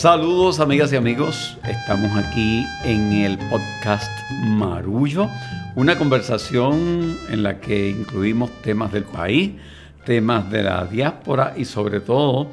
Saludos amigas y amigos, estamos aquí en el podcast Marullo, una conversación en la que incluimos temas del país, temas de la diáspora y sobre todo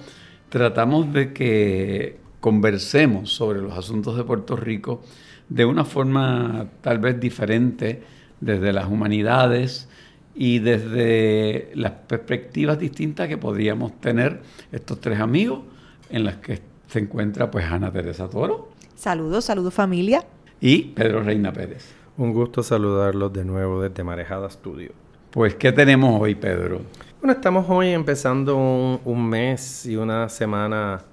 tratamos de que conversemos sobre los asuntos de Puerto Rico de una forma tal vez diferente desde las humanidades y desde las perspectivas distintas que podríamos tener estos tres amigos en las que se encuentra pues Ana Teresa Toro. Saludos, saludos familia. Y Pedro Reina Pérez. Un gusto saludarlos de nuevo desde Marejada Studio. Pues, ¿qué tenemos hoy, Pedro? Bueno, estamos hoy empezando un, un mes y una semana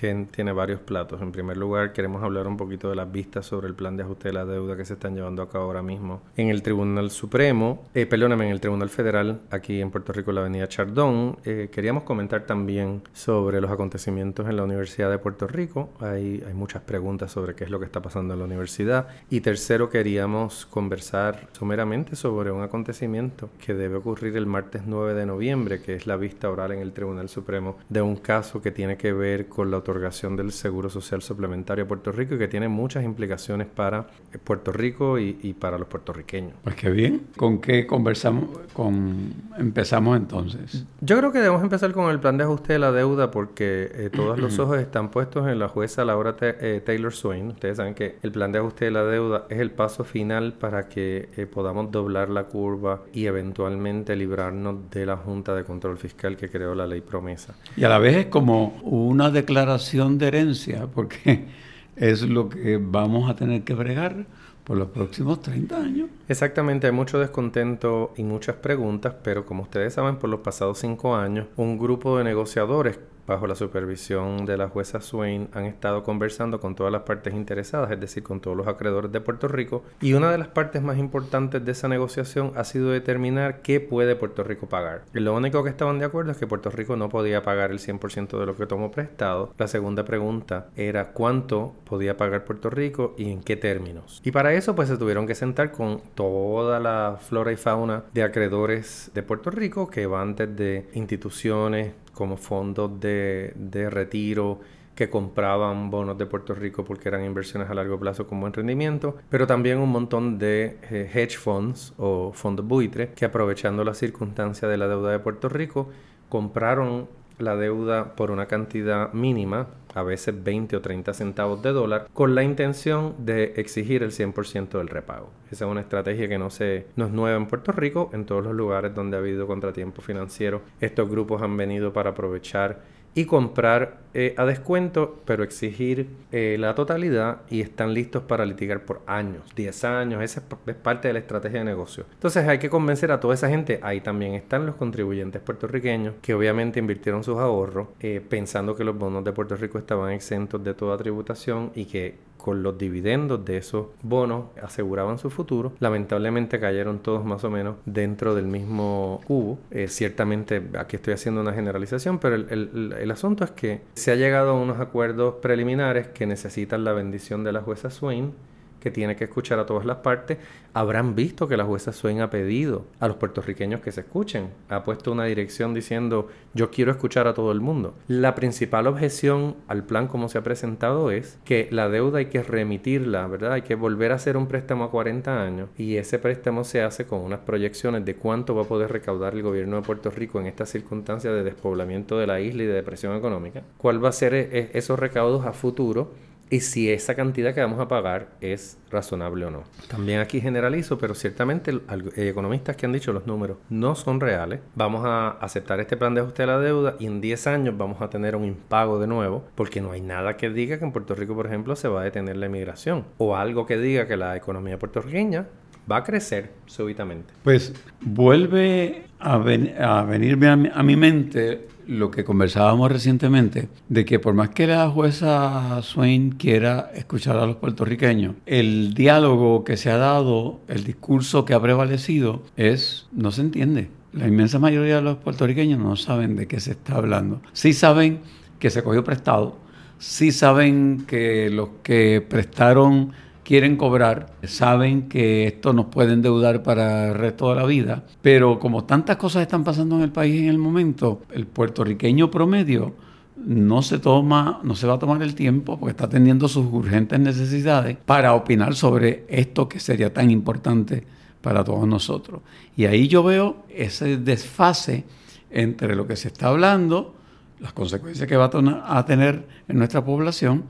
que tiene varios platos. En primer lugar, queremos hablar un poquito de las vistas sobre el plan de ajuste de la deuda que se están llevando a cabo ahora mismo en el Tribunal Supremo, eh, perdóname, en el Tribunal Federal, aquí en Puerto Rico, la Avenida Chardón. Eh, queríamos comentar también sobre los acontecimientos en la Universidad de Puerto Rico. Hay, hay muchas preguntas sobre qué es lo que está pasando en la universidad. Y tercero, queríamos conversar someramente sobre un acontecimiento que debe ocurrir el martes 9 de noviembre, que es la vista oral en el Tribunal Supremo de un caso que tiene que ver con la otorgación del Seguro Social Suplementario a Puerto Rico y que tiene muchas implicaciones para eh, Puerto Rico y, para los puertorriqueños. Pues qué bien. ¿Con qué conversamos? Con... Empezamos entonces. Yo creo que debemos empezar con el plan de ajuste de la deuda porque eh, todos los ojos están puestos en la jueza Laura eh, Taylor Swain. Ustedes saben que el plan de ajuste de la deuda es el paso final para que podamos doblar la curva y eventualmente librarnos de la Junta de Control Fiscal que creó la ley promesa. Y a la vez es como una declaración de herencia, porque es lo que vamos a tener que bregar por los próximos 30 años. Exactamente, hay mucho descontento y muchas preguntas, pero como ustedes saben, por los pasados cinco años, un grupo de negociadores bajo la supervisión de la jueza Swain, han estado conversando con todas las partes interesadas, es decir, con todos los acreedores de Puerto Rico. Y una de las partes más importantes de esa negociación ha sido determinar qué puede Puerto Rico pagar. Y lo único que estaban de acuerdo es que Puerto Rico no podía pagar el 100% de lo que tomó prestado. La segunda pregunta era cuánto podía pagar Puerto Rico y en qué términos. Y para eso pues se tuvieron que sentar con toda la flora y fauna de acreedores de Puerto Rico que van desde instituciones, como fondos de, retiro que compraban bonos de Puerto Rico porque eran inversiones a largo plazo con buen rendimiento, pero también un montón de eh, hedge funds o fondos buitre que aprovechando la circunstancia de la deuda de Puerto Rico compraron la deuda por una cantidad mínima, a veces 20 o 30 centavos de dólar, con la intención de exigir el 100% del repago. Esa es una estrategia que no, se, no es nueva en Puerto Rico, en todos los lugares donde ha habido contratiempo financiero, estos grupos han venido para aprovechar y comprar eh, a descuento, pero exigir eh, la totalidad y están listos para litigar por años, 10 años, esa es, parte de la estrategia de negocio. Entonces hay que convencer a toda esa gente, ahí también están los contribuyentes puertorriqueños que obviamente invirtieron sus ahorros eh, pensando que los bonos de Puerto Rico estaban exentos de toda tributación y que con los dividendos de esos bonos aseguraban su futuro. Lamentablemente cayeron todos más o menos dentro del mismo cubo. Eh, ciertamente aquí estoy haciendo una generalización, pero el, el, asunto es que se ha llegado a unos acuerdos preliminares que necesitan la bendición de la jueza Swain que tiene que escuchar a todas las partes, habrán visto que la jueza Swain ha pedido a los puertorriqueños que se escuchen. Ha puesto una dirección diciendo yo quiero escuchar a todo el mundo. La principal objeción al plan como se ha presentado es que la deuda hay que remitirla, ¿verdad? Hay que volver a hacer un préstamo a 40 años y ese préstamo se hace con unas proyecciones de cuánto va a poder recaudar el gobierno de Puerto Rico en esta circunstancia de despoblamiento de la isla y de depresión económica. ¿Cuál va a ser e-, esos recaudos a futuro? Y si esa cantidad que vamos a pagar es razonable o no. También aquí generalizo, pero ciertamente hay economistas que han dicho los números no son reales. Vamos a aceptar este plan de ajuste de la deuda y en 10 años vamos a tener un impago de nuevo, porque no hay nada que diga que en Puerto Rico, por ejemplo, se va a detener la emigración o algo que diga que la economía puertorriqueña va a crecer súbitamente. Pues vuelve a venirme a mi mente lo que conversábamos recientemente, de que por más que la jueza Swain quiera escuchar a los puertorriqueños, el diálogo que se ha dado, el discurso que ha prevalecido, es, no se entiende. La inmensa mayoría de los puertorriqueños no saben de qué se está hablando. Sí saben que se cogió prestado, sí saben que los que prestaron quieren cobrar, saben que esto nos puede endeudar para el resto de la vida, pero como tantas cosas están pasando en el país en el momento, el puertorriqueño promedio no se toma, no se va a tomar el tiempo porque está atendiendo sus urgentes necesidades para opinar sobre esto que sería tan importante para todos nosotros. Y ahí yo veo ese desfase entre lo que se está hablando, las consecuencias que va a tener en nuestra población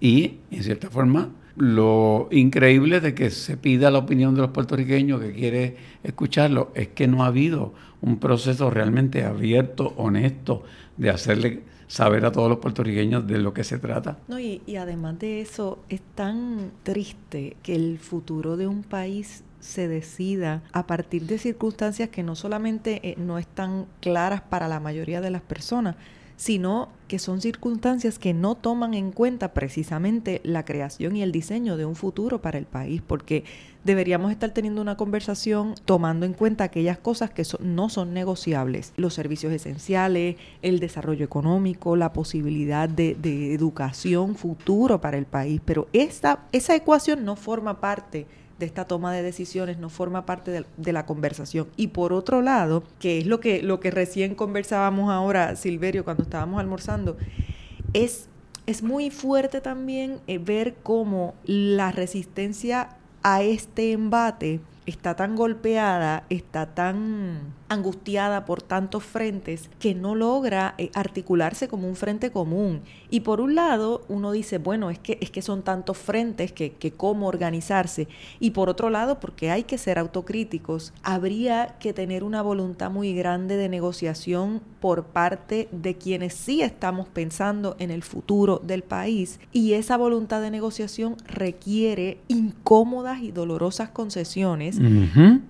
y, en cierta forma, lo increíble de que se pida la opinión de los puertorriqueños que quiere escucharlo es que no ha habido un proceso realmente abierto, honesto, de hacerle saber a todos los puertorriqueños de lo que se trata. No, y, además de eso, es tan triste que el futuro de un país se decida a partir de circunstancias que no solamente eh, no están claras para la mayoría de las personas, sino que son circunstancias que no toman en cuenta precisamente la creación y el diseño de un futuro para el país, porque deberíamos estar teniendo una conversación tomando en cuenta aquellas cosas que no son negociables, los servicios esenciales, el desarrollo económico, la posibilidad de, de educación futuro para el país, pero esa, esa ecuación no forma parte de esta toma de decisiones no forma parte de, la conversación. Y por otro lado, que es lo que, lo que recién conversábamos ahora, Silverio, cuando estábamos almorzando, es, es muy fuerte también eh, ver cómo la resistencia a este embate está tan golpeada, está tan angustiada por tantos frentes que no logra eh, articularse como un frente común. Y por un lado, uno dice, bueno, es que, es que son tantos frentes que, que cómo organizarse. Y por otro lado, porque hay que ser autocríticos, habría que tener una voluntad muy grande de negociación por parte de quienes sí estamos pensando en el futuro del país. Y esa voluntad de negociación requiere incómodas y dolorosas concesiones,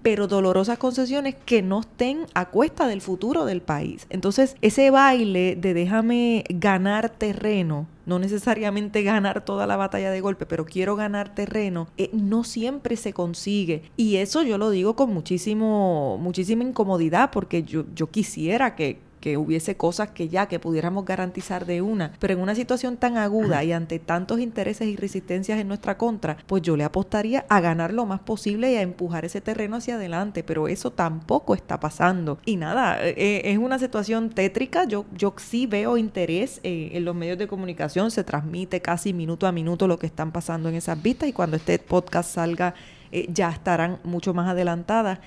pero dolorosas concesiones que no estén a cuesta del futuro del país. Entonces, ese baile de déjame ganar terreno, no necesariamente ganar toda la batalla de golpe, pero quiero ganar terreno, eh, no siempre se consigue. Y eso yo lo digo con muchísimo, muchísima incomodidad, porque yo, yo quisiera que, que hubiese cosas que ya que pudiéramos garantizar de una, pero en una situación tan aguda y ante tantos intereses y resistencias en nuestra contra, pues yo le apostaría a ganar lo más posible y a empujar ese terreno hacia adelante, pero eso tampoco está pasando. Y nada, eh, eh, es una situación tétrica, yo, yo sí veo interés eh, en los medios de comunicación, se transmite casi minuto a minuto lo que están pasando en esas vistas y cuando este podcast salga ya estarán mucho más adelantadas.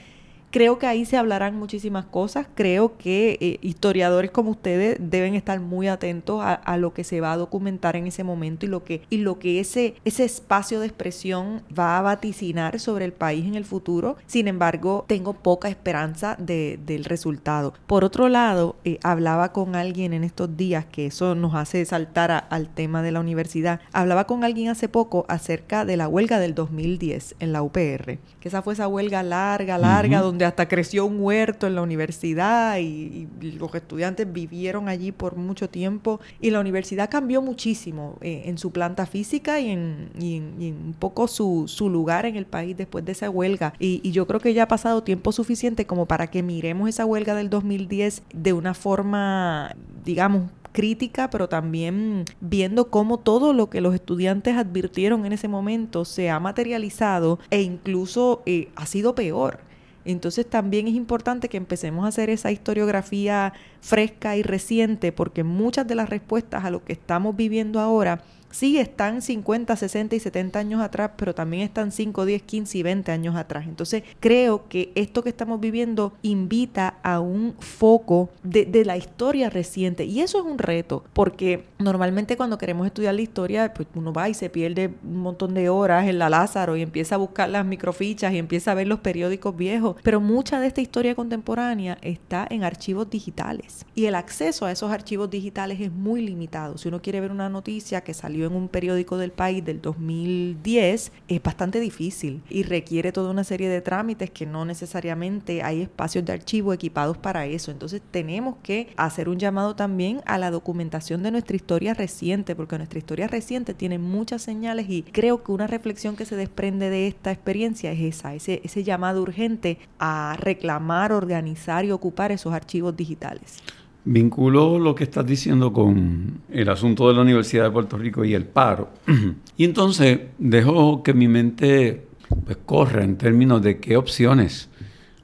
Creo que ahí se hablarán muchísimas cosas. Creo que eh, historiadores como ustedes deben estar muy atentos a, lo que se va a documentar en ese momento y lo que, y lo que ese, ese espacio de expresión va a vaticinar sobre el país en el futuro. Sin embargo, tengo poca esperanza del resultado. Por otro lado, eh, hablaba con alguien en estos días, que eso nos hace saltar al tema de la universidad. Hablaba con alguien hace poco acerca de la huelga del 2010 en la UPR, que esa fue esa huelga larga, larga, donde hasta creció un huerto en la universidad y, los estudiantes vivieron allí por mucho tiempo y la universidad cambió muchísimo eh, en su planta física y en, un poco su, lugar en el país después de esa huelga. Y, y yo creo que ya ha pasado tiempo suficiente como para que miremos esa huelga del 2010 de una forma, digamos, crítica, pero también viendo cómo todo lo que los estudiantes advirtieron en ese momento se ha materializado e incluso eh, ha sido peor. Entonces también es importante que empecemos a hacer esa historiografía fresca y reciente porque muchas de las respuestas a lo que estamos viviendo ahora sí están 50, 60 y 70 años atrás, pero también están 5, 10, 15 y 20 años atrás. Entonces creo que esto que estamos viviendo invita a un foco de, de, la historia reciente y eso es un reto porque normalmente cuando queremos estudiar la historia, pues uno va y se pierde un montón de horas en la Lázaro y empieza a buscar las microfichas y empieza a ver los periódicos viejos, pero mucha de esta historia contemporánea está en archivos digitales y el acceso a esos archivos digitales es muy limitado. Si uno quiere ver una noticia que salió en un periódico del país del 2010 es bastante difícil y requiere toda una serie de trámites que no necesariamente hay espacios de archivo equipados para eso. Entonces tenemos que hacer un llamado también a la documentación de nuestra historia reciente, porque nuestra historia reciente tiene muchas señales y creo que una reflexión que se desprende de esta experiencia es esa, ese, ese llamado urgente a reclamar, organizar y ocupar esos archivos digitales. Vinculó lo que estás diciendo con el asunto de la Universidad de Puerto Rico y el paro. y entonces dejo que mi mente pues, corra en términos de qué opciones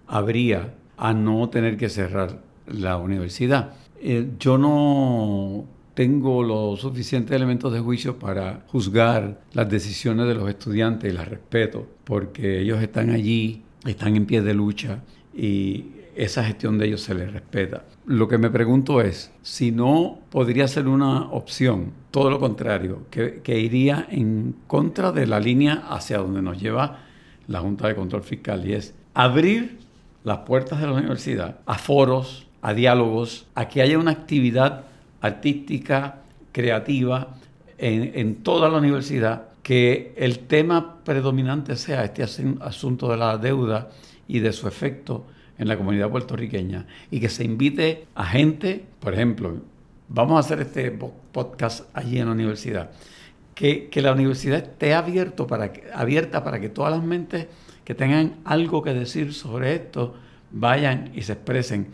habría a no tener que cerrar la universidad. Eh, yo no tengo los suficientes elementos de juicio para juzgar las decisiones de los estudiantes y las respeto, porque ellos están allí, están en pie de lucha y esa gestión de ellos se les respeta. Lo que me pregunto es, si no podría ser una opción, todo lo contrario, que, que iría en contra de la línea hacia donde nos lleva la Junta de Control Fiscal y es abrir las puertas de la universidad a foros, a diálogos, a que haya una actividad artística, creativa en, en toda la universidad, que el tema predominante sea este asunto de la deuda y de su efecto en la comunidad puertorriqueña y que se invite a gente, por ejemplo, vamos a hacer este podcast allí en la universidad, que, la universidad esté abierto para abierta para que todas las mentes que tengan algo que decir sobre esto vayan y se expresen.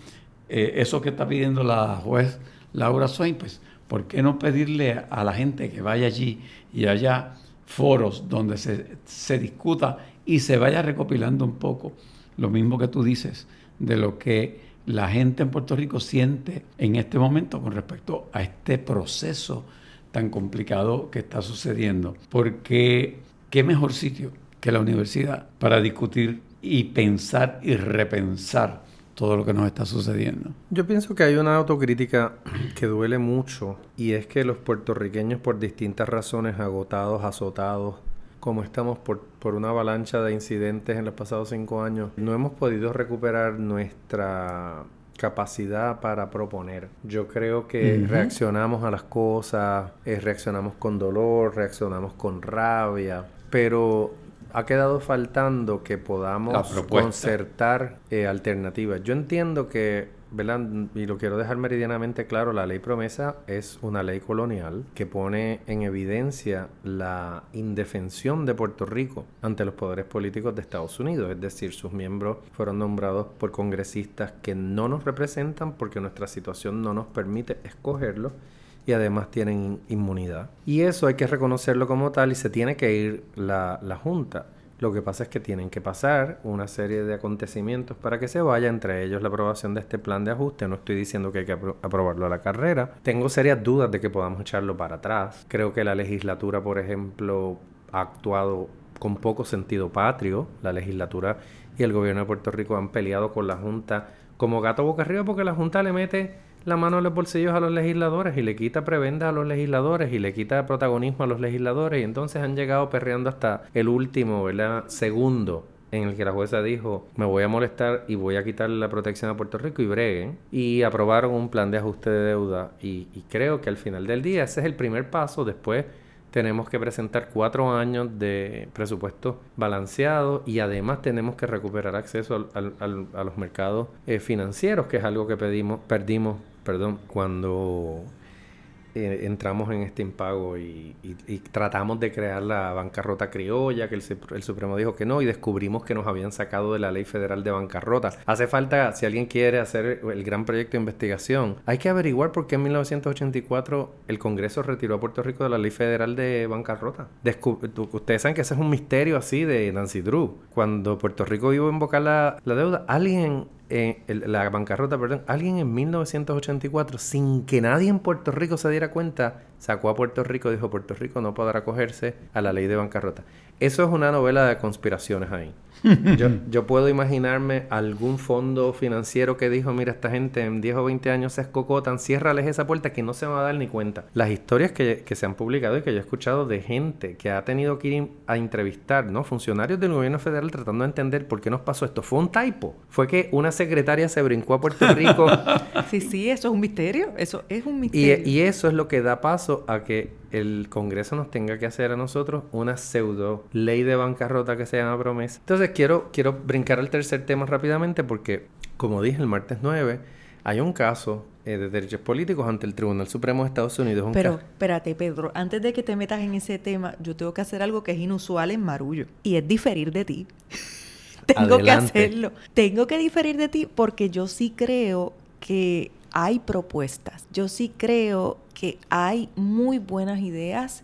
Eh, eso que está pidiendo la juez Laura Swain, pues, ¿por qué no pedirle a la gente que vaya allí y haya foros donde se, se discuta y se vaya recopilando un poco lo mismo que tú dices de lo que la gente en Puerto Rico siente en este momento con respecto a este proceso tan complicado que está sucediendo. Porque qué mejor sitio que la universidad para discutir y pensar y repensar todo lo que nos está sucediendo. Yo pienso que hay una autocrítica que duele mucho y es que los puertorriqueños por distintas razones agotados, azotados, como estamos por, por, una avalancha de incidentes en los pasados cinco años, no hemos podido recuperar nuestra capacidad para proponer. Yo creo que reaccionamos a las cosas, eh, reaccionamos con dolor, reaccionamos con rabia, pero ha quedado faltando que podamos concertar eh, alternativas. Yo entiendo que y lo quiero dejar meridianamente claro, la ley promesa es una ley colonial que pone en evidencia la indefensión de Puerto Rico ante los poderes políticos de Estados Unidos, es decir, sus miembros fueron nombrados por congresistas que no nos representan porque nuestra situación no nos permite escogerlos y además tienen inmunidad. Y eso hay que reconocerlo como tal y se tiene que ir la, la Junta. Lo que pasa es que tienen que pasar una serie de acontecimientos para que se vaya, entre ellos la aprobación de este plan de ajuste. No estoy diciendo que hay que aprobarlo a la carrera. Tengo serias dudas de que podamos echarlo para atrás. Creo que la legislatura, por ejemplo, ha actuado con poco sentido patrio. La legislatura y el gobierno de Puerto Rico han peleado con la Junta como gato boca arriba porque la Junta le mete la mano en los bolsillos a los legisladores y le quita prebenda a los legisladores y le quita protagonismo a los legisladores y entonces han llegado perreando hasta el último, ¿verdad? Segundo en el que la jueza dijo, me voy a molestar y voy a quitarle la protección a Puerto Rico y breguen. Y aprobaron un plan de ajuste de deuda. Y, y creo que al final del día ese es el primer paso. Después tenemos que presentar cuatro años de presupuesto balanceado y además tenemos que recuperar acceso al, a los mercados eh, financieros, que es algo que pedimos, perdimos perdón, cuando eh, entramos en este impago y, tratamos de crear la bancarrota criolla, que el, Supremo dijo que no, y descubrimos que nos habían sacado de la ley federal de bancarrota. Hace falta, si alguien quiere hacer el gran proyecto de investigación, hay que averiguar por qué en 1984 el Congreso retiró a Puerto Rico de la ley federal de bancarrota. ustedes saben que ese es un misterio así de Nancy Drew. Cuando Puerto Rico iba a invocar la deuda, alguien la bancarrota, perdón, alguien en 1984, sin que nadie en Puerto Rico se diera cuenta, sacó a Puerto Rico y dijo, Puerto Rico no podrá acogerse a la ley de bancarrota. Eso es una novela de conspiraciones ahí. yo, yo, puedo imaginarme algún fondo financiero que dijo, mira, esta gente en 10 o 20 años se escocotan, ciérrales esa puerta que no se va a dar ni cuenta. Las historias que, que se han publicado y que yo he escuchado de gente que ha tenido que ir a entrevistar, ¿no? Funcionarios del gobierno federal tratando de entender por qué nos pasó esto. Fue un typo. Fue que una secretaria se brincó a Puerto Rico. sí, sí, eso es un misterio. Eso es un misterio. Y, y eso es lo que da paso a que el Congreso nos tenga que hacer a nosotros una pseudo ley de bancarrota que se llama promesa. Entonces quiero, quiero brincar al tercer tema rápidamente porque, como dije el martes 9, hay un caso eh, de derechos políticos ante el Tribunal Supremo de Estados Unidos. Pero espérate, Pedro, antes de que te metas en ese tema, yo tengo que hacer algo que es inusual en Marullo y es diferir de ti. tengo que hacerlo. Tengo que diferir de ti porque yo sí creo que hay propuestas. Yo sí creo que hay muy buenas ideas.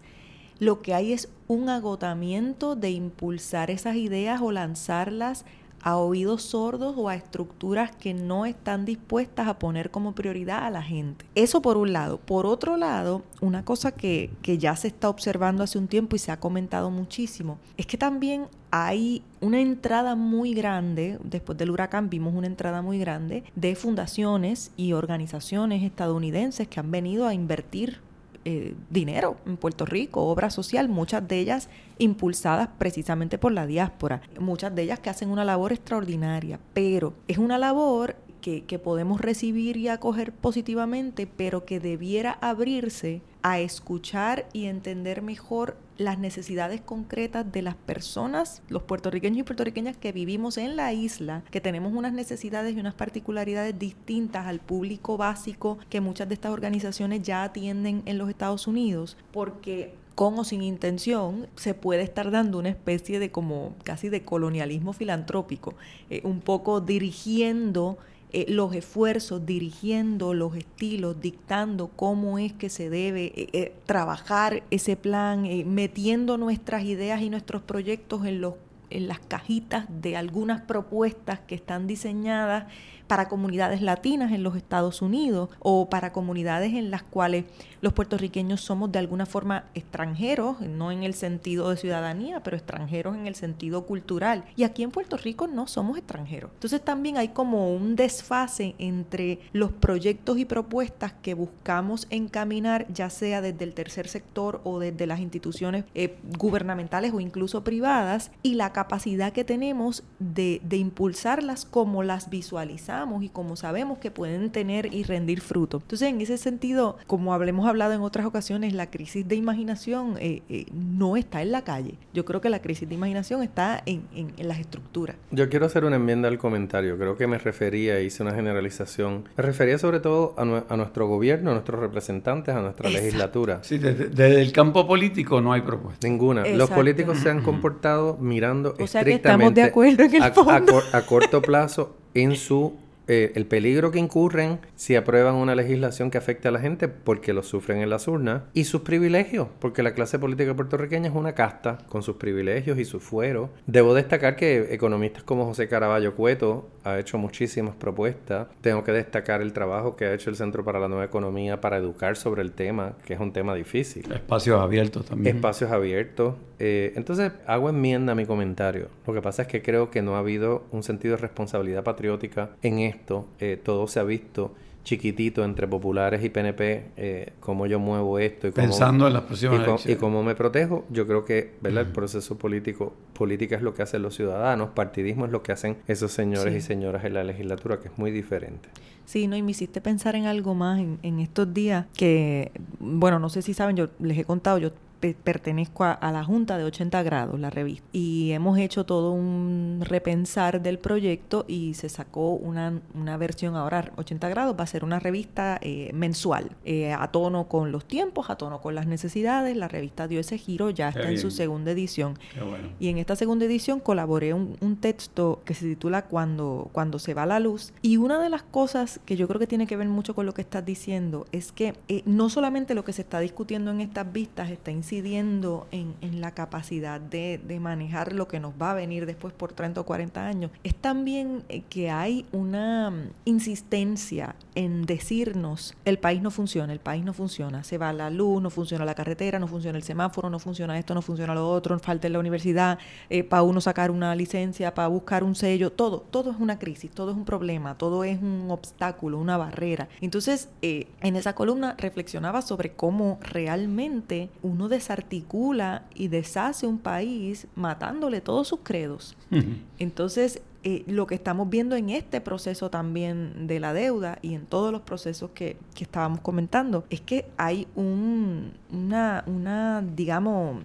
Lo que hay es un agotamiento de impulsar esas ideas o lanzarlas a oídos sordos o a estructuras que no están dispuestas a poner como prioridad a la gente. Eso por un lado. Por otro lado, una cosa que, que ya se está observando hace un tiempo y se ha comentado muchísimo, es que también hay una entrada muy grande, después del huracán vimos una entrada muy grande de fundaciones y organizaciones estadounidenses que han venido a invertir eh, dinero en Puerto Rico, obra social, muchas de ellas impulsadas precisamente por la diáspora, muchas de ellas que hacen una labor extraordinaria, pero es una labor que, podemos recibir y acoger positivamente, pero que debiera abrirse a escuchar y entender mejor las necesidades concretas de las personas, los puertorriqueños y puertorriqueñas que vivimos en la isla, que tenemos unas necesidades y unas particularidades distintas al público básico que muchas de estas organizaciones ya atienden en los Estados Unidos, porque con o sin intención, se puede estar dando una especie de como casi de colonialismo filantrópico, eh, un poco dirigiendo eh, los esfuerzos, dirigiendo los estilos, dictando cómo es que se debe eh, eh, trabajar ese plan, metiendo nuestras ideas y nuestros proyectos en, los, en las cajitas de algunas propuestas que están diseñadas para comunidades latinas en los Estados Unidos o para comunidades en las cuales los puertorriqueños somos de alguna forma extranjeros, no en el sentido de ciudadanía, pero extranjeros en el sentido cultural. Y aquí en Puerto Rico no somos extranjeros. Entonces también hay como un desfase entre los proyectos y propuestas que buscamos encaminar, ya sea desde el tercer sector o desde las instituciones eh, gubernamentales o incluso privadas, y la capacidad que tenemos de, de impulsarlas como las visualizamos y como sabemos que pueden tener y rendir fruto. Entonces, en ese sentido, como hablemos hablado en otras ocasiones, la crisis de imaginación eh, eh, no está en la calle. Yo creo que la crisis de imaginación está en, las estructuras. Yo quiero hacer una enmienda al comentario. Creo que me refería, hice una generalización. Me refería sobre todo a, nuestro gobierno, a nuestros representantes, a nuestra legislatura. Sí, desde, el campo político no hay propuesta. Ninguna. Los políticos se han comportado mirando o sea que estamos de acuerdo en el fondo. a corto plazo en su eh, el peligro que incurren si aprueban una legislación que afecte a la gente porque lo sufren en las urnas y sus privilegios, porque la clase política puertorriqueña es una casta con sus privilegios y su fuero. Debo destacar que economistas como José Caraballo Cueto ha hecho muchísimas propuestas. Tengo que destacar el trabajo que ha hecho el Centro para la Nueva Economía para educar sobre el tema, que es un tema difícil. Espacios abiertos también. Espacios abiertos. Eh, entonces, hago enmienda a mi comentario. Lo que pasa es que creo que no ha habido un sentido de responsabilidad patriótica en esto. Eh, todo se ha visto chiquitito entre populares y PNP, eh, cómo yo muevo esto y cómo, pensando en las próximas y, cómo me protejo. Yo creo que ¿verdad? el proceso político, política es lo que hacen los ciudadanos, partidismo es lo que hacen esos señores y señoras en la legislatura, que es muy diferente. Sí, no, y me hiciste pensar en algo más en, en estos días que, bueno, no sé si saben, yo les he contado, yo pertenezco a, la Junta de 80 grados, la revista, y hemos hecho todo un repensar del proyecto y se sacó una, una versión ahora 80 grados, va a ser una revista eh, mensual, eh, a tono con los tiempos, a tono con las necesidades, la revista dio ese giro, ya está en su segunda edición. Y en esta segunda edición colaboré un, un texto que se titula Cuando, Cuando se va la luz, y una de las cosas que yo creo que tiene que ver mucho con lo que estás diciendo es que eh, no solamente lo que se está discutiendo en estas vistas está incidiendo en, la capacidad de, manejar lo que nos va a venir después por 30 o 40 años, es también eh, que hay una mm, insistencia en decirnos el país no funciona, el país no funciona, se va la luz, no funciona la carretera, no funciona el semáforo, no funciona esto, no funciona lo otro, falta en la universidad, eh, para uno sacar una licencia, para buscar un sello, todo, todo es una crisis, todo es un problema, todo es un obstáculo, una barrera. Entonces, eh, en esa columna reflexionaba sobre cómo realmente uno de desarticula y deshace un país matándole todos sus credos. Entonces, eh, lo que estamos viendo en este proceso también de la deuda y en todos los procesos que, que estábamos comentando es que hay un, una, una, digamos,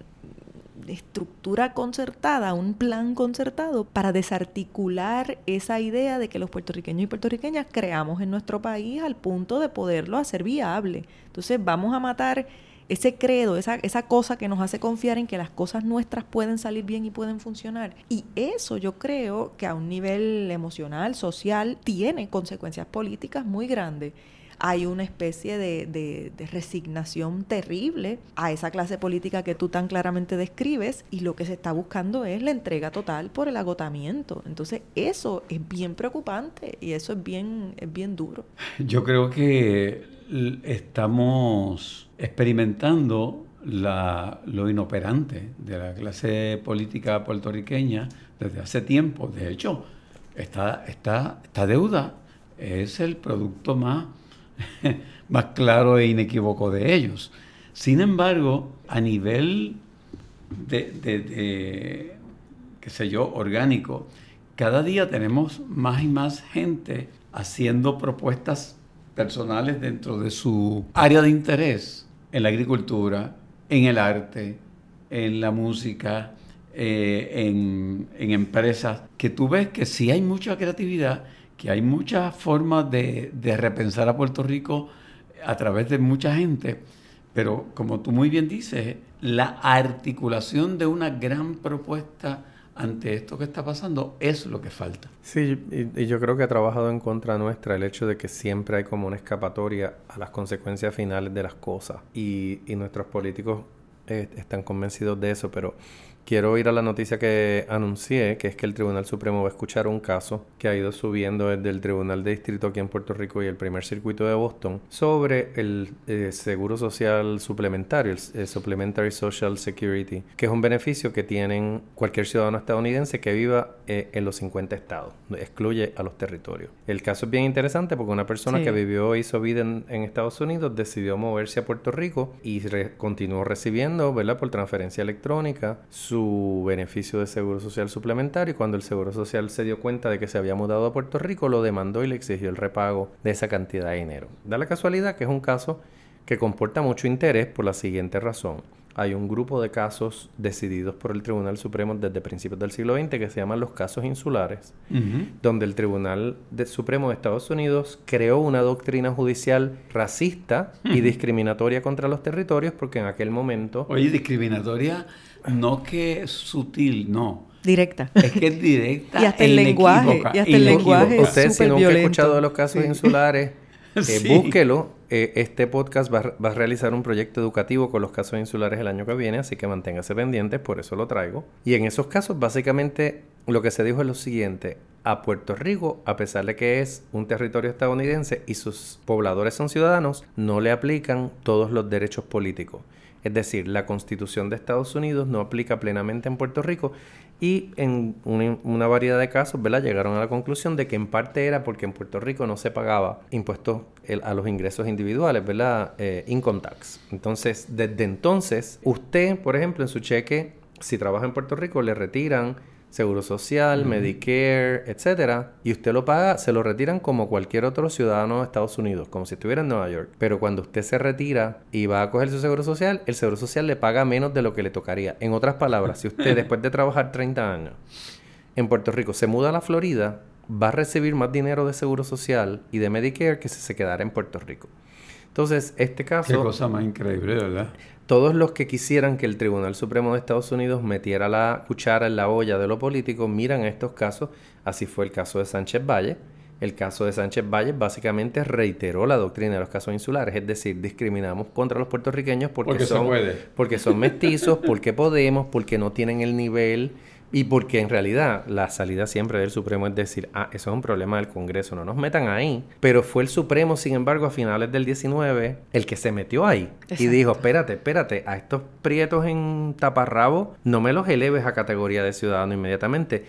estructura concertada, un plan concertado para desarticular esa idea de que los puertorriqueños y puertorriqueñas creamos en nuestro país al punto de poderlo hacer viable. Entonces vamos a matar ese credo, esa, esa cosa que nos hace confiar en que las cosas nuestras pueden salir bien y pueden funcionar. Y eso yo creo que a un nivel emocional, social, tiene consecuencias políticas muy grandes hay una especie de, resignación terrible a esa clase política que tú tan claramente describes y lo que se está buscando es la entrega total por el agotamiento. Entonces eso es bien preocupante y eso es bien, es bien duro. Yo creo que estamos experimentando la, lo inoperante de la clase política puertorriqueña desde hace tiempo. De hecho, esta, deuda es el producto más, más claro e inequívoco de ellos. Sin embargo, a nivel de, de, qué sé yo, orgánico, cada día tenemos más y más gente haciendo propuestas personales dentro de su área de interés en la agricultura, en el arte, en la música, eh, en, empresas, que tú ves que sí hay mucha creatividad, que hay muchas formas de, de repensar a Puerto Rico a través de mucha gente, pero como tú muy bien dices, la articulación de una gran propuesta ante esto que está pasando es lo que falta. Sí, y, yo creo que ha trabajado en contra nuestra el hecho de que siempre hay como una escapatoria a las consecuencias finales de las cosas y, nuestros políticos eh, están convencidos de eso, pero Quiero ir a la noticia que anuncié, que es que el Tribunal Supremo va a escuchar un caso que ha ido subiendo desde el Tribunal de Distrito aquí en Puerto Rico y el primer circuito de Boston sobre el eh, seguro social suplementario, el, Supplementary Social Security, que es un beneficio que tienen cualquier ciudadano estadounidense que viva eh, en los 50 estados, excluye a los territorios. El caso es bien interesante porque una persona que vivió e hizo vida en, Estados Unidos decidió moverse a Puerto Rico y continuó recibiendo, ¿verdad? Por transferencia electrónica, su beneficio de seguro social suplementario y cuando el seguro social se dio cuenta de que se había mudado a Puerto Rico lo demandó y le exigió el repago de esa cantidad de dinero. Da la casualidad que es un caso que comporta mucho interés por la siguiente razón. Hay un grupo de casos decididos por el Tribunal Supremo desde principios del siglo XX que se llaman los casos insulares, donde el Tribunal Supremo de Estados Unidos creó una doctrina judicial racista y discriminatoria contra los territorios porque en aquel momento... Oye, discriminatoria no que sutil, no. Directa. Es que es directa. y hasta el lenguaje. Y hasta el lenguaje. Usted, si nunca ha escuchado de los casos insulares, eh, búsquelo eh, este podcast va, a realizar un proyecto educativo con los casos insulares el año que viene, así que manténgase pendiente, por eso lo traigo. Y en esos casos, básicamente, lo que se dijo es lo siguiente. A Puerto Rico, a pesar de que es un territorio estadounidense y sus pobladores son ciudadanos, no le aplican todos los derechos políticos. Es decir, la constitución de Estados Unidos no aplica plenamente en Puerto Rico y en una, variedad de casos, ¿verdad? Llegaron a la conclusión de que en parte era porque en Puerto Rico no se pagaba impuestos a los ingresos individuales, ¿verdad? Eh, income tax. Entonces, desde entonces, usted, por ejemplo, en su cheque, si trabaja en Puerto Rico, le retiran Seguro Social, Medicare, etcétera, y usted lo paga, se lo retiran como cualquier otro ciudadano de Estados Unidos, como si estuviera en Nueva York. Pero cuando usted se retira y va a coger su Seguro Social, el Seguro Social le paga menos de lo que le tocaría. En otras palabras, si usted después de trabajar 30 años en Puerto Rico se muda a la Florida, va a recibir más dinero de Seguro Social y de Medicare que si se quedara en Puerto Rico. Entonces, este caso... Qué cosa más increíble, ¿verdad? Todos los que quisieran que el Tribunal Supremo de Estados Unidos metiera la cuchara en la olla de lo político miran estos casos. Así fue el caso de Sánchez Valle. El caso de Sánchez Valle básicamente reiteró la doctrina de los casos insulares, es decir, discriminamos contra los puertorriqueños porque, son, porque son mestizos, porque podemos, porque no tienen el nivel y porque en realidad la salida siempre del Supremo es decir, ah, eso es un problema del Congreso, no nos metan ahí. Pero fue el Supremo, sin embargo, a finales del 19, el que se metió ahí y dijo, espérate, espérate, a estos prietos en taparrabo no me los eleves a categoría de ciudadano inmediatamente.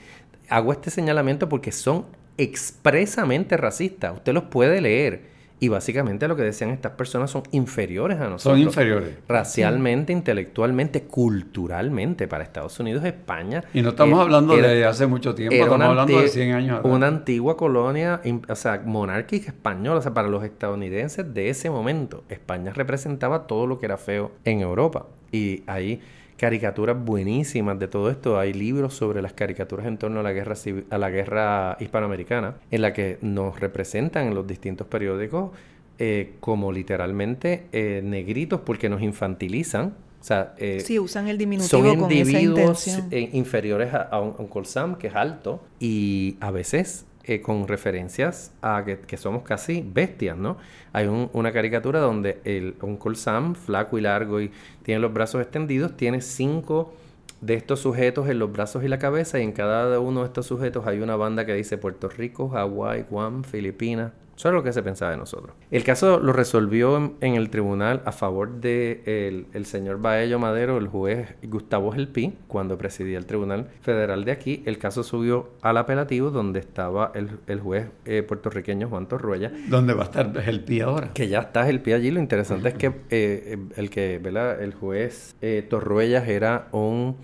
Hago este señalamiento porque son expresamente racistas. Usted los puede leer. Y básicamente lo que decían estas personas son inferiores a nosotros. Son inferiores. Racialmente, intelectualmente, culturalmente para Estados Unidos, España. Y no estamos hablando de hace mucho tiempo, estamos hablando de 100 años Una antigua colonia, o sea, monárquica española. O sea, para los estadounidenses de ese momento, España representaba todo lo que era feo en Europa. Y ahí caricaturas buenísimas de todo esto. Hay libros sobre las caricaturas en torno a la guerra a la guerra hispanoamericana, en la que nos representan en los distintos periódicos eh, como literalmente eh, negritos porque nos infantilizan. O sea, eh, sí, usan el diminutivo son individuos inferiores a, un, un, colsam que es alto y a veces eh, con referencias a que, somos casi bestias, ¿no? Hay una caricatura donde el Uncle Sam, flaco y largo y tiene los brazos extendidos, tiene cinco de estos sujetos en los brazos y la cabeza y en cada uno de estos sujetos hay una banda que dice Puerto Rico, Hawái, Guam, Filipinas, eso es lo que se pensaba de nosotros. El caso lo resolvió en, el tribunal a favor de el, señor Baello Madero, el juez Gustavo Gelpi, cuando presidía el tribunal federal de aquí. El caso subió al apelativo donde estaba el, juez eh, puertorriqueño Juan Torruella. ¿Dónde va a estar Gelpi ahora? Que ya está Gelpi allí. Lo interesante es que eh, el que, ¿verdad? El juez eh, Torruellas era un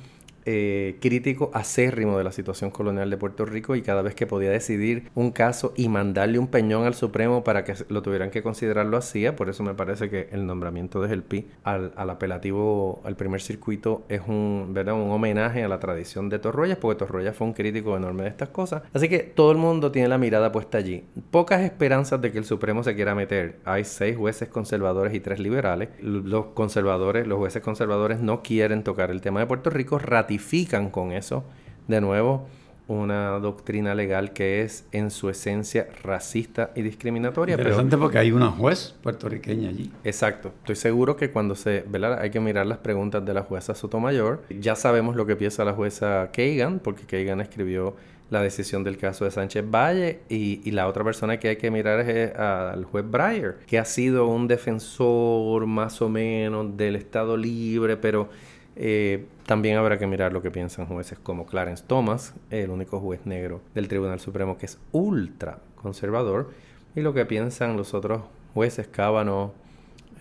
eh, crítico acérrimo de la situación colonial de Puerto Rico y cada vez que podía decidir un caso y mandarle un peñón al Supremo para que lo tuvieran que considerar lo hacía. Por eso me parece que el nombramiento de Gelpi al, al apelativo al primer circuito es un, ¿verdad? un homenaje a la tradición de Torroyas, porque Torroyas fue un crítico enorme de estas cosas. Así que todo el mundo tiene la mirada puesta allí. Pocas esperanzas de que el Supremo se quiera meter. Hay seis jueces conservadores y tres liberales. Los conservadores, los jueces conservadores no quieren tocar el tema de Puerto Rico ratifican con eso, de nuevo, una doctrina legal que es en su esencia racista y discriminatoria. Interesante porque hay una juez puertorriqueña allí. Exacto. Estoy seguro que cuando se... ¿verdad? Hay que mirar las preguntas de la jueza Sotomayor. Ya sabemos lo que piensa la jueza Kagan, porque Kagan escribió la decisión del caso de Sánchez Valle y, y la otra persona que hay que mirar es eh, al juez Breyer, que ha sido un defensor más o menos del Estado libre, pero eh, también habrá que mirar lo que piensan jueces como Clarence Thomas, el único juez negro del Tribunal Supremo que es ultra conservador, y lo que piensan los otros jueces, Kavanaugh,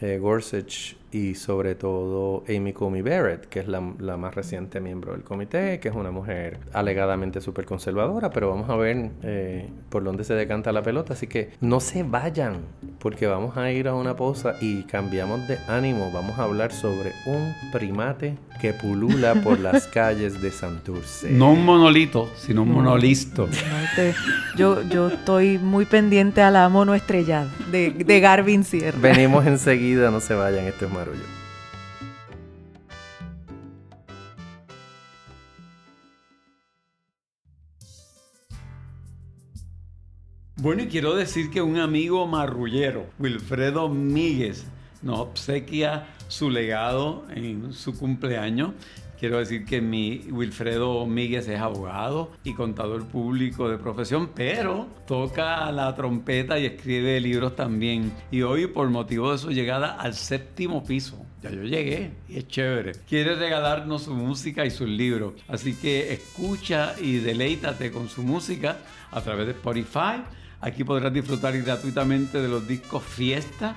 eh, Gorsuch y sobre todo Amy Comey Barrett, que es la, más reciente miembro del comité, que es una mujer alegadamente súper conservadora, pero vamos a ver eh, por dónde se decanta la pelota. Así que no se vayan, porque vamos a ir a una pausa y cambiamos de ánimo. Vamos a hablar sobre un primate que pulula por las calles de Santurce. No un monolito, sino un monolisto. yo, yo estoy muy pendiente a la mono estrellada de, de Garvin Sierra. Venimos enseguida, no se vayan, esto es bueno, y quiero decir que un amigo marrullero, Wilfredo Míguez, nos obsequia su legado en su cumpleaños Quiero decir que mi Wilfredo Míguez es abogado y contador público de profesión, pero toca la trompeta y escribe libros también. Y hoy, por motivo de su llegada al séptimo piso, ya yo llegué y es chévere. Quiere regalarnos su música y sus libros. Así que escucha y deleítate con su música a través de Spotify. Aquí podrás disfrutar gratuitamente de los discos Fiesta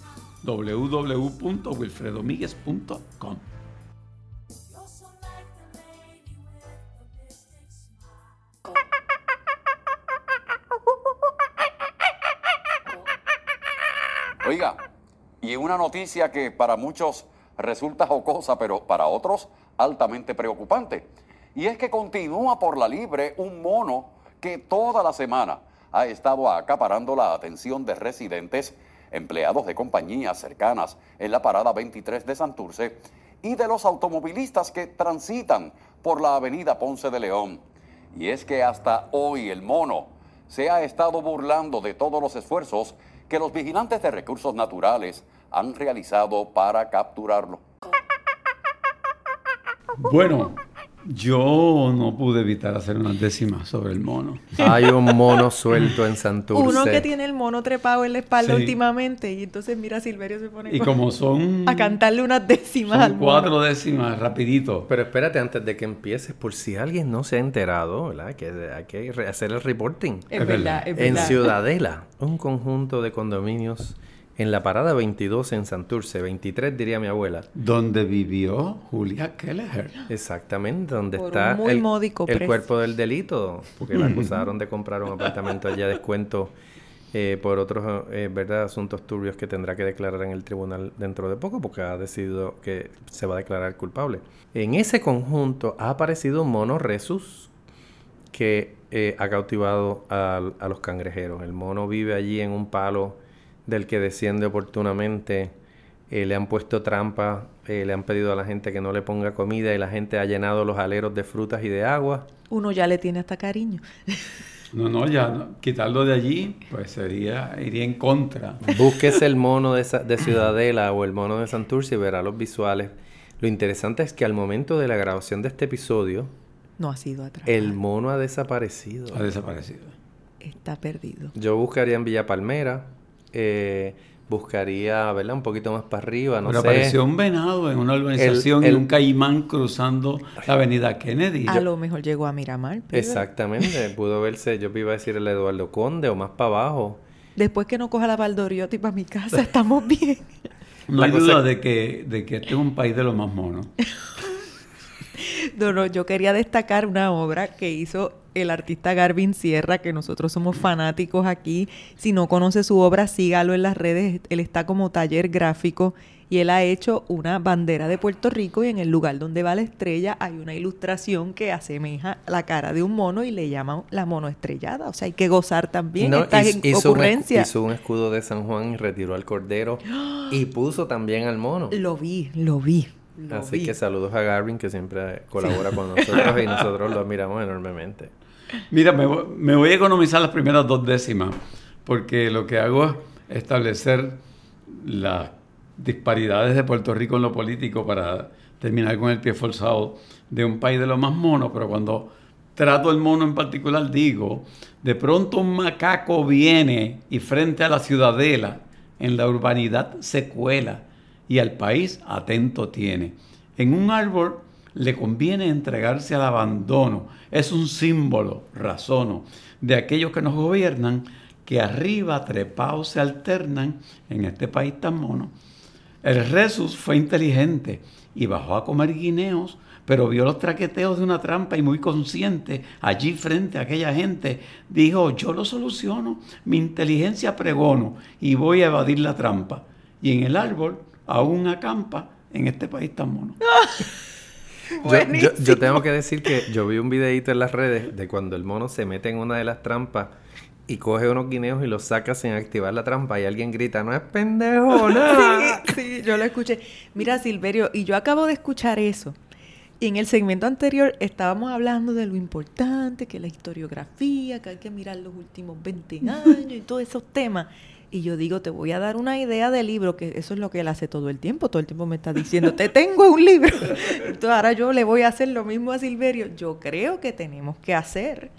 www.wilfredomiguez.com. Oiga, y una noticia que para muchos resulta jocosa, pero para otros altamente preocupante. Y es que continúa por la libre un mono que toda la semana ha estado acaparando la atención de residentes empleados de compañías cercanas en la parada 23 de Santurce y de los automovilistas que transitan por la avenida Ponce de León. Y es que hasta hoy el mono se ha estado burlando de todos los esfuerzos que los vigilantes de recursos naturales han realizado para capturarlo. Bueno, Yo no pude evitar hacer unas décimas sobre el mono. Hay un mono suelto en Santurce. Uno que tiene el mono trepado en la espalda Sí. últimamente y entonces mira Silverio se pone Y como son, a cantarle unas décimas al son mono. cuatro décimas, rapidito. Pero espérate, antes de que empieces, por si alguien no se ha enterado, ¿verdad? Que hay que re- hacer el reporting. Es Es verdad, verdad. es En verdad. Ciudadela, un conjunto de condominios en la parada 22 en Santurce, 23 diría mi abuela. Donde vivió Julia Kelleher. Exactamente, donde Por está el, módico el precio. cuerpo del delito, porque la acusaron de comprar un apartamento allá a descuento eh, por otros eh, ¿verdad? asuntos turbios que tendrá que declarar en el tribunal dentro de poco, porque ha decidido que se va a declarar culpable. En ese conjunto ha aparecido un mono resus que eh, ha cautivado a, los cangrejeros. El mono vive allí en un palo del que desciende oportunamente. eh, le han puesto trampa, eh, le han pedido a la gente que no le ponga comida y la gente ha llenado los aleros de frutas y de agua. Uno ya le tiene hasta cariño. No, no, ya no. quitarlo de allí, pues sería, iría en contra. Búsquese el mono de Ciudadela o el mono de Santurce y verá los visuales. Lo interesante es que al momento de la grabación de este episodio, No ha sido atrás. el mono ha desaparecido. Ha desaparecido. Está perdido. Yo buscaría en Villa Palmera, eh, buscaría, ¿verdad? Un poquito más para arriba, no Pero sé. apareció un venado en una urbanización el- y un caimán cruzando la avenida Kennedy. A lo mejor llegó a Miramar. Exactamente, pudo verse, yo iba a decir el Eduardo Conde o más para abajo. Después que no coja la Valdoriotti para mi casa, estamos bien. No la hay duda de que, de que este es un país de los más monos. No, no, yo quería destacar una obra que hizo el artista Garvin Sierra, que nosotros somos fanáticos aquí. Si no conoce su obra, sígalo en las redes. Él está como taller gráfico y él ha hecho una bandera de Puerto Rico y en el lugar donde va la estrella hay una ilustración que asemeja la cara de un mono y le llaman la mono estrellada. O sea, hay que gozar también No, estas hizo, un, ocurrencias. hizo un escudo de San Juan y retiró al cordero y puso también al mono. Lo vi, lo vi. Lo Así vi. que saludos a Garvin que siempre colabora con nosotros y nosotros lo admiramos enormemente. Mira, me, me voy a economizar las primeras dos décimas, porque lo que hago es establecer las disparidades de Puerto Rico en lo político para terminar con el pie forzado de un país de los más monos, pero cuando trato el mono en particular digo, de pronto un macaco viene y frente a la ciudadela, en la urbanidad se cuela y al país atento tiene. En un árbol le conviene entregarse al abandono. Es un símbolo, razono, de aquellos que nos gobiernan, que arriba trepados se alternan en este país tan mono. El Resus fue inteligente y bajó a comer guineos, pero vio los traqueteos de una trampa y muy consciente, allí frente a aquella gente, dijo, yo lo soluciono, mi inteligencia pregono y voy a evadir la trampa. Y en el árbol aún acampa en este país tan mono. Yo, yo- yo tengo que decir que yo vi un videito en las redes de cuando el mono se mete en una de las trampas y coge unos guineos y los saca sin activar la trampa y alguien grita, no es pendejo, no. Sí, sí, yo lo escuché. Mira, Silverio, y yo acabo de escuchar eso. Y en el segmento anterior estábamos hablando de lo importante, que la historiografía, que hay que mirar los últimos 20 años y todos esos temas. Y yo digo, te voy a dar una idea de libro, que eso es lo que él hace todo el tiempo. Todo el tiempo me está diciendo, te tengo un libro. Entonces ahora yo le voy a hacer lo mismo a Silverio. Yo creo que tenemos que hacer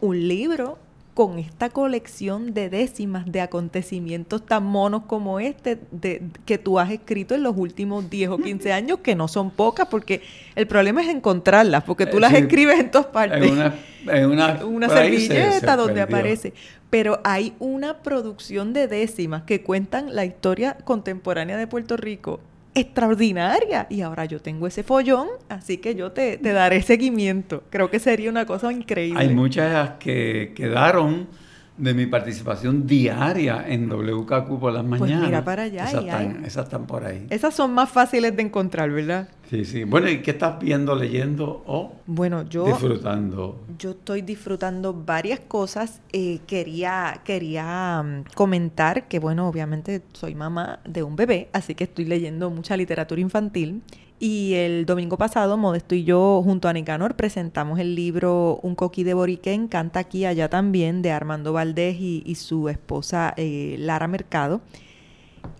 un libro con esta colección de décimas de acontecimientos tan monos como este de, que tú has escrito en los últimos 10 o 15 años, que no son pocas, porque el problema es encontrarlas, porque tú Eh, las sí. escribes en todas partes. En una, en servilleta se donde perdió. aparece. Pero hay una producción de décimas que cuentan la historia contemporánea de Puerto Rico extraordinaria. Y ahora yo tengo ese follón, así que yo te, te daré seguimiento. Creo que sería una cosa increíble. Hay muchas que quedaron de mi participación diaria en WKQ por las Pues mañanas. mira para allá Esas, y están, hay- esas están por ahí. Esas son más fáciles de encontrar, ¿verdad? Sí, sí. Bueno, ¿y qué estás viendo, leyendo o Bueno, yo, disfrutando? yo estoy disfrutando varias cosas. Eh, quería quería mm, comentar que, bueno, obviamente soy mamá de un bebé, así que estoy leyendo mucha literatura infantil. Y el domingo pasado, Modesto y yo, junto a Nicanor, presentamos el libro Un coquí de Boriquén, Canta aquí, allá también, de Armando Valdés y, y su esposa eh, Lara Mercado.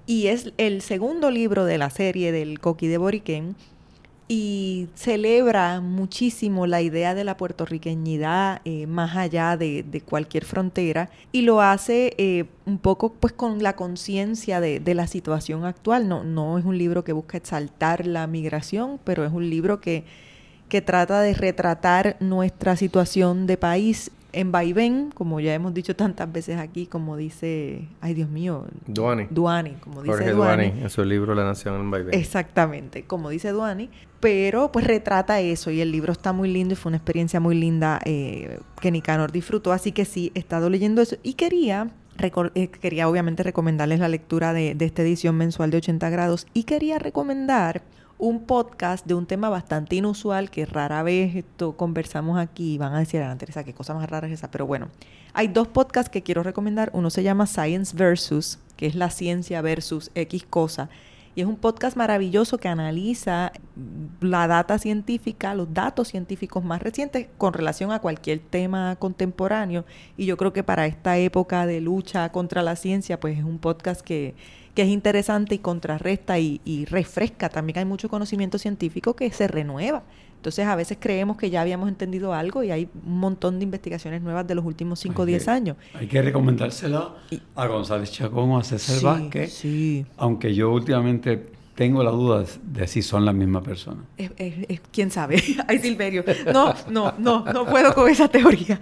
Y es el segundo libro de la serie del coquí de Boriquén. Y celebra muchísimo la idea de la puertorriqueñidad eh, más allá de, cualquier frontera y lo hace eh, un poco pues con la conciencia de, de, la situación actual. No, no es un libro que busca exaltar la migración, pero es un libro que, que trata de retratar nuestra situación de país en vaivén, como ya hemos dicho tantas veces aquí, como dice, ay Dios mío, Duani. Duani, como dice Jorge Duani. en su libro La Nación en vaivén. Exactamente, como dice Duani, pero pues retrata eso y el libro está muy lindo y fue una experiencia muy linda eh, que Nicanor disfrutó, así que sí, he estado leyendo eso y quería eh, quería obviamente recomendarles la lectura de, de, esta edición mensual de 80 grados y quería recomendar un podcast de un tema bastante inusual que rara vez esto conversamos aquí y van a decir, Ana Teresa, qué cosa más rara es esa, pero bueno, hay dos podcasts que quiero recomendar, uno se llama Science Versus, que es la ciencia versus X cosa, y es un podcast maravilloso que analiza la data científica, los datos científicos más recientes con relación a cualquier tema contemporáneo. Y yo creo que para esta época de lucha contra la ciencia, pues es un podcast que, que es interesante y contrarresta y, refresca. También hay mucho conocimiento científico que se renueva. Entonces a veces creemos que ya habíamos entendido algo y hay un montón de investigaciones nuevas de los últimos 5 o 10 años. Hay que recomendárselo a González Chacón o a César Vázquez, sí. aunque yo últimamente tengo la duda de si son la misma persona. ¿Quién sabe? Ay, Silverio. No, no, no, no puedo con esa teoría.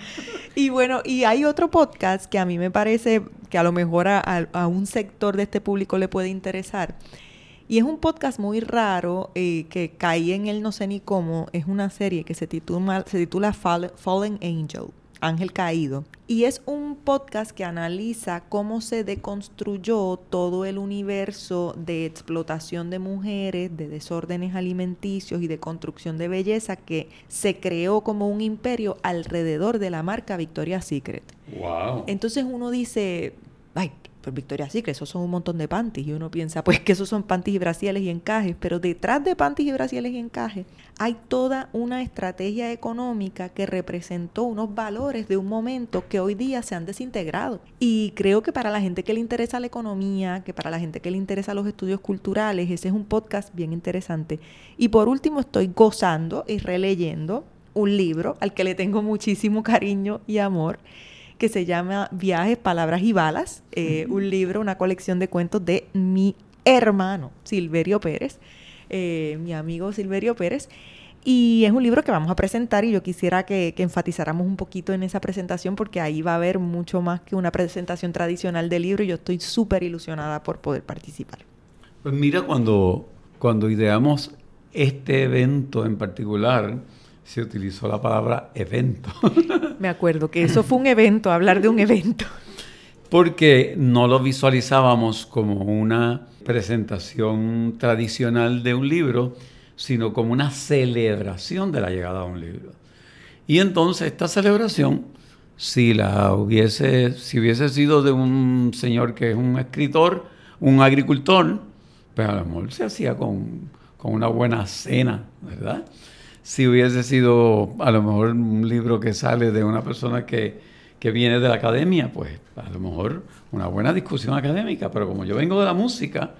Y bueno, y hay otro podcast que a mí me parece que a lo mejor a, un sector de este público le puede interesar. Y es un podcast muy raro eh, que caí en él no sé ni cómo. Es una serie que se titula, se titula Fallen Angel. Ángel Caído. Y es un podcast que analiza cómo se deconstruyó todo el universo de explotación de mujeres, de desórdenes alimenticios y de construcción de belleza que se creó como un imperio alrededor de la marca Victoria's Secret. Wow. Entonces uno dice, ay, pues Victoria's Secret, esos son un montón de panties. Y uno piensa, pues que esos son panties y brasieles y encajes. Pero detrás de panties y brasieles y encajes hay toda una estrategia económica que representó unos valores de un momento que hoy día se han desintegrado. Y creo que para la gente que le interesa la economía, que para la gente que le interesa los estudios culturales, ese es un podcast bien interesante. Y por último, estoy gozando y releyendo un libro al que le tengo muchísimo cariño y amor que se llama Viajes, Palabras y Balas, eh, un libro, una colección de cuentos de mi hermano Silverio Pérez, eh, mi amigo Silverio Pérez. Y es un libro que vamos a presentar y yo quisiera que, enfatizáramos un poquito en esa presentación porque ahí va a haber mucho más que una presentación tradicional del libro y yo estoy súper ilusionada por poder participar. Pues mira, cuando, cuando ideamos este evento en particular, se utilizó la palabra evento. Me acuerdo que eso fue un evento, hablar de un evento. Porque no lo visualizábamos como una presentación tradicional de un libro, sino como una celebración de la llegada de un libro. Y entonces esta celebración, si la hubiese, si hubiese sido de un señor que es un escritor, un agricultor, pues a lo mejor se hacía con, con una buena cena, ¿verdad? Si hubiese sido a lo mejor un libro que sale de una persona que, que viene de la academia, pues a lo mejor una buena discusión académica, pero como yo vengo de la música,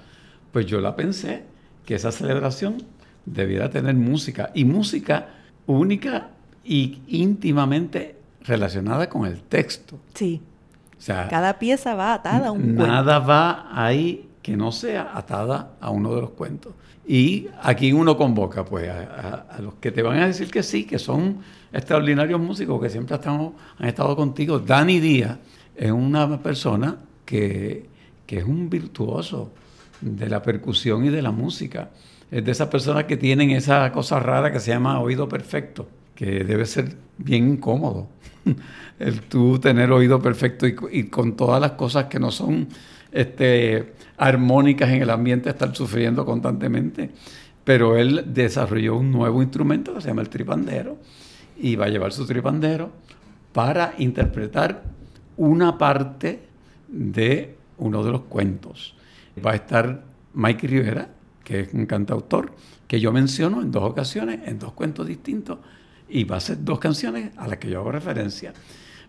pues yo la pensé que esa celebración debiera tener música y música única y íntimamente relacionada con el texto. Sí. O sea, cada pieza va atada a un Nada va ahí que no sea atada a uno de los cuentos. Y aquí uno convoca pues a, los que te van a decir que sí, que son extraordinarios músicos que siempre han estado contigo. Dani Díaz es una persona que, que, es un virtuoso de la percusión y de la música. Es de esas personas que tienen esa cosa rara que se llama oído perfecto, que debe ser bien incómodo. El tú tener oído perfecto y, y con todas las cosas que no son este, armónicas en el ambiente estar sufriendo constantemente. Pero él desarrolló un nuevo instrumento que se llama el tripandero y va a llevar su tripandero para interpretar una parte de uno de los cuentos. Va a estar Mike Rivera, que es un cantautor, que yo menciono en dos ocasiones, en dos cuentos distintos, y va a ser dos canciones a las que yo hago referencia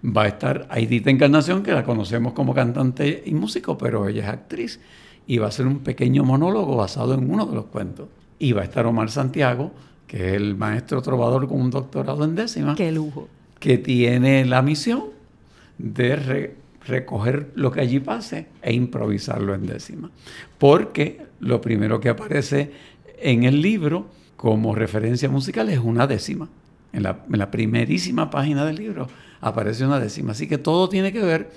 va a estar Aidita Encarnación, que la conocemos como cantante y músico, pero ella es actriz, y va a ser un pequeño monólogo basado en uno de los cuentos. y va a estar Omar Santiago, que es el maestro trovador con un doctorado en décima. Qué lujo. Que tiene la misión de recoger lo que allí pase e improvisarlo en décima. Porque lo primero que aparece en el libro como referencia musical es una décima. En la, en la primerísima página del libro aparece una décima. Así que todo tiene que ver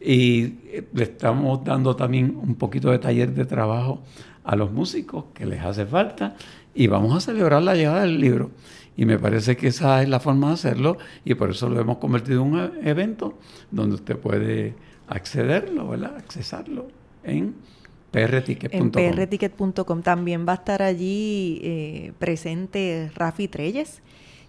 y eh, le estamos dando también un poquito de taller de trabajo a los músicos que les hace falta y vamos a celebrar la llegada del libro. Y me parece que esa es la forma de hacerlo y por eso lo hemos convertido en un evento donde usted puede accederlo, ¿verdad? Accesarlo en prticket.com. En prticket.com también va a estar allí eh, presente Rafi Treyes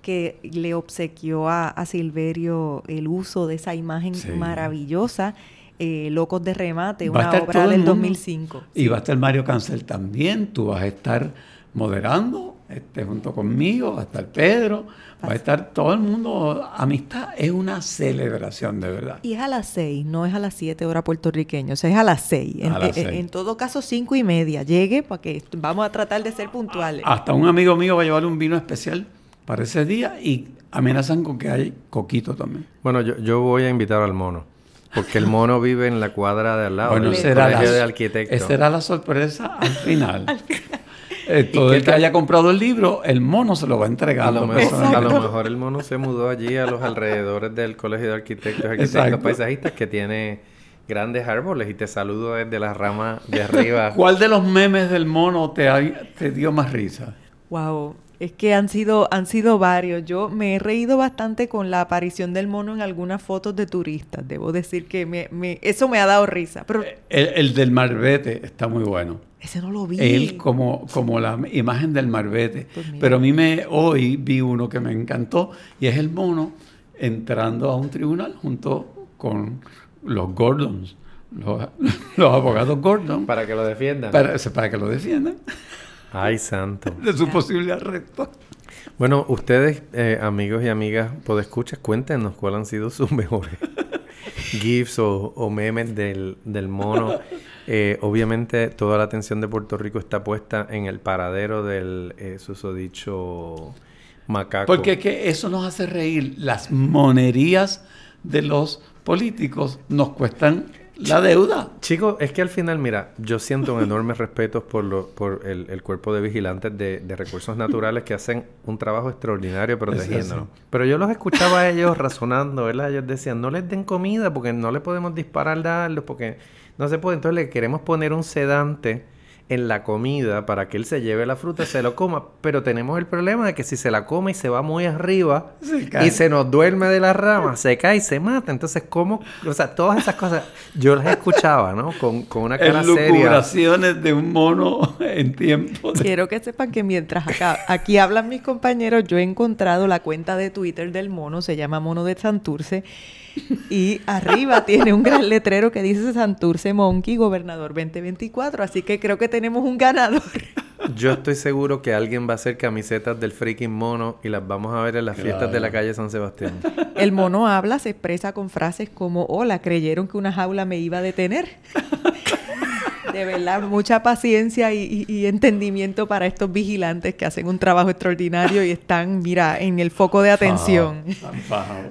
que le obsequió a, Silverio el uso de esa imagen maravillosa. Eh, Locos de Remate, una obra del 2005. Y va a estar Mario Cancel también, tú vas a estar moderando este, junto conmigo, va a estar Pedro, va a estar todo el mundo. Amistad es una celebración de verdad. Y es a las seis, no es a las siete hora puertorriqueño, o sea, es a las seis. En, en, todo caso, cinco y media. Llegue porque vamos a tratar de ser puntuales. Hasta un amigo mío va a llevar un vino especial para ese día y amenazan con que hay coquito también. Bueno, yo, yo voy a invitar al mono. Porque el mono vive en la cuadra de al lado bueno, del será la, de arquitectos. Esa será la sorpresa al final. Eh, todo el que haya comprado el libro, el mono se lo va a entregar. A lo, mejor, a lo mejor el mono se mudó allí a los alrededores del Colegio de Arquitectos, Arquitectos Paisajistas que tiene grandes árboles y te saludo desde la rama de arriba. ¿Cuál de los memes del mono te, te dio más risa? Wow, es que han sido, han sido varios. Yo me he reído bastante con la aparición del mono en algunas fotos de turistas. Debo decir que me, eso me ha dado risa. Pero... El, del marbete está muy bueno. Ese no lo vi. Él como, como la imagen del marbete. Pues Pero a mí me, hoy vi uno que me encantó y es el mono entrando a un tribunal junto con los Gordons, los, abogados Gordon. Para que lo defiendan. Para, para que lo defiendan. Ay, santo. De su posible arresto. Bueno, ustedes, eh, amigos y amigas, escuchar, cuéntenos cuáles han sido sus mejores GIFs o, memes del, mono. Eh, obviamente, toda la atención de Puerto Rico está puesta en el paradero del eh, susodicho macaco. Porque que eso nos hace reír. Las monerías de los políticos nos cuestan la deuda. Chicos, es que al final, mira, yo siento un enorme respeto por, lo, por el, cuerpo de vigilantes de, recursos naturales que hacen un trabajo extraordinario protegiéndonos. Pero yo los escuchaba a ellos razonando, ¿verdad? Ellos decían, no les den comida porque no les podemos disparar darlos, porque no se puede. Entonces le queremos poner un sedante en la comida para que él se lleve la fruta, se lo coma, pero tenemos el problema de que si se la come y se va muy arriba y se nos duerme de la rama, se cae y se mata. Entonces, ¿cómo? O sea, todas esas cosas yo las escuchaba, ¿no? Con, con una cara seria. de un mono en tiempo. Quiero que sepan que mientras acá, aquí hablan mis compañeros, yo he encontrado la cuenta de Twitter del mono, se llama Mono de Santurce y arriba tiene un gran letrero que dice Santurce Monkey, gobernador 2024. Así que creo que tenemos un ganador. Yo estoy seguro que alguien va a hacer camisetas del freaking mono y las vamos a ver en las fiestas de la calle San Sebastián. El mono habla, se expresa con frases como, hola, creyeron que una jaula me iba a detener. De verdad, mucha paciencia y, entendimiento para estos vigilantes que hacen un trabajo extraordinario y están, mira, en el foco de atención.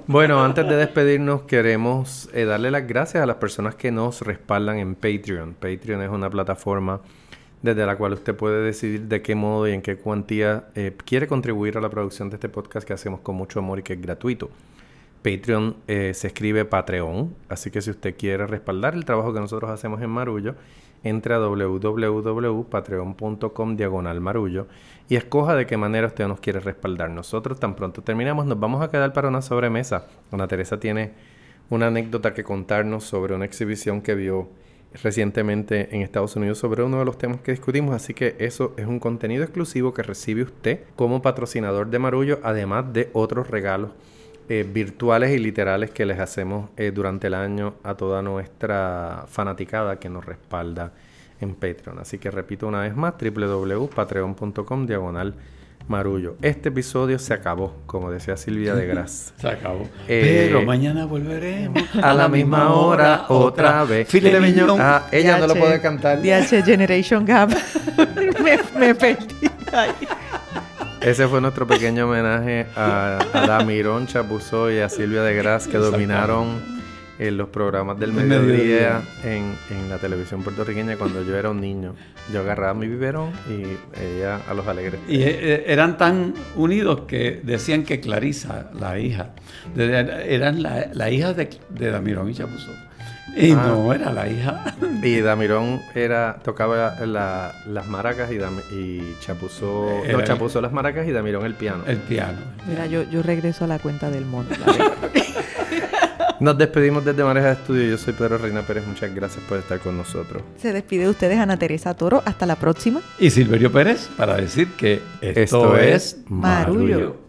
bueno, antes de despedirnos, queremos eh, darle las gracias a las personas que nos respaldan en Patreon. Patreon es una plataforma desde la cual usted puede decidir de qué modo y en qué cuantía eh, quiere contribuir a la producción de este podcast que hacemos con mucho amor y que es gratuito. Patreon eh, se escribe Patreon, así que si usted quiere respaldar el trabajo que nosotros hacemos en Marullo, entre a www.patreon.com diagonal marullo y escoja de qué manera usted nos quiere respaldar. Nosotros tan pronto terminamos nos vamos a quedar para una sobremesa. Ana Teresa tiene una anécdota que contarnos sobre una exhibición que vio recientemente en Estados Unidos sobre uno de los temas que discutimos, así que eso es un contenido exclusivo que recibe usted como patrocinador de Marullo, además de otros regalos eh, virtuales y literales que les hacemos eh, durante el año a toda nuestra fanaticada que nos respalda en Patreon. Así que repito una vez más, www.patreon.com diagonal marullo. Este episodio se acabó, como decía Silvia de Gras. se acabó. Eh, Pero mañana volveremos a la misma hora otra vez. Ah, ella no lo puede cantar. DH Generation Gap. me, me perdí. Ese fue nuestro pequeño homenaje a, a Damirón Chapuzó y a Silvia de Gras que dominaron en los programas del mediodía, En, en, la televisión puertorriqueña cuando yo era un niño. Yo agarraba mi biberón y ella a los alegres. Y eh, eh, eran tan unidos que decían que Clarisa, la hija, eran la, hija de, de Damirón y Chapuzó. Y ah. no era la hija. Y Damirón era, tocaba las maracas y, y Chapuzó. no, Chapuzó las maracas y Damirón el piano. El piano. Mira, yo, yo regreso a la cuenta del mono. Nos despedimos desde Mareja Estudio. Yo soy Pedro Reina Pérez. Muchas gracias por estar con nosotros. Se despide de ustedes Ana Teresa Toro. Hasta la próxima. Y Silverio Pérez para decir que esto, es Marullo.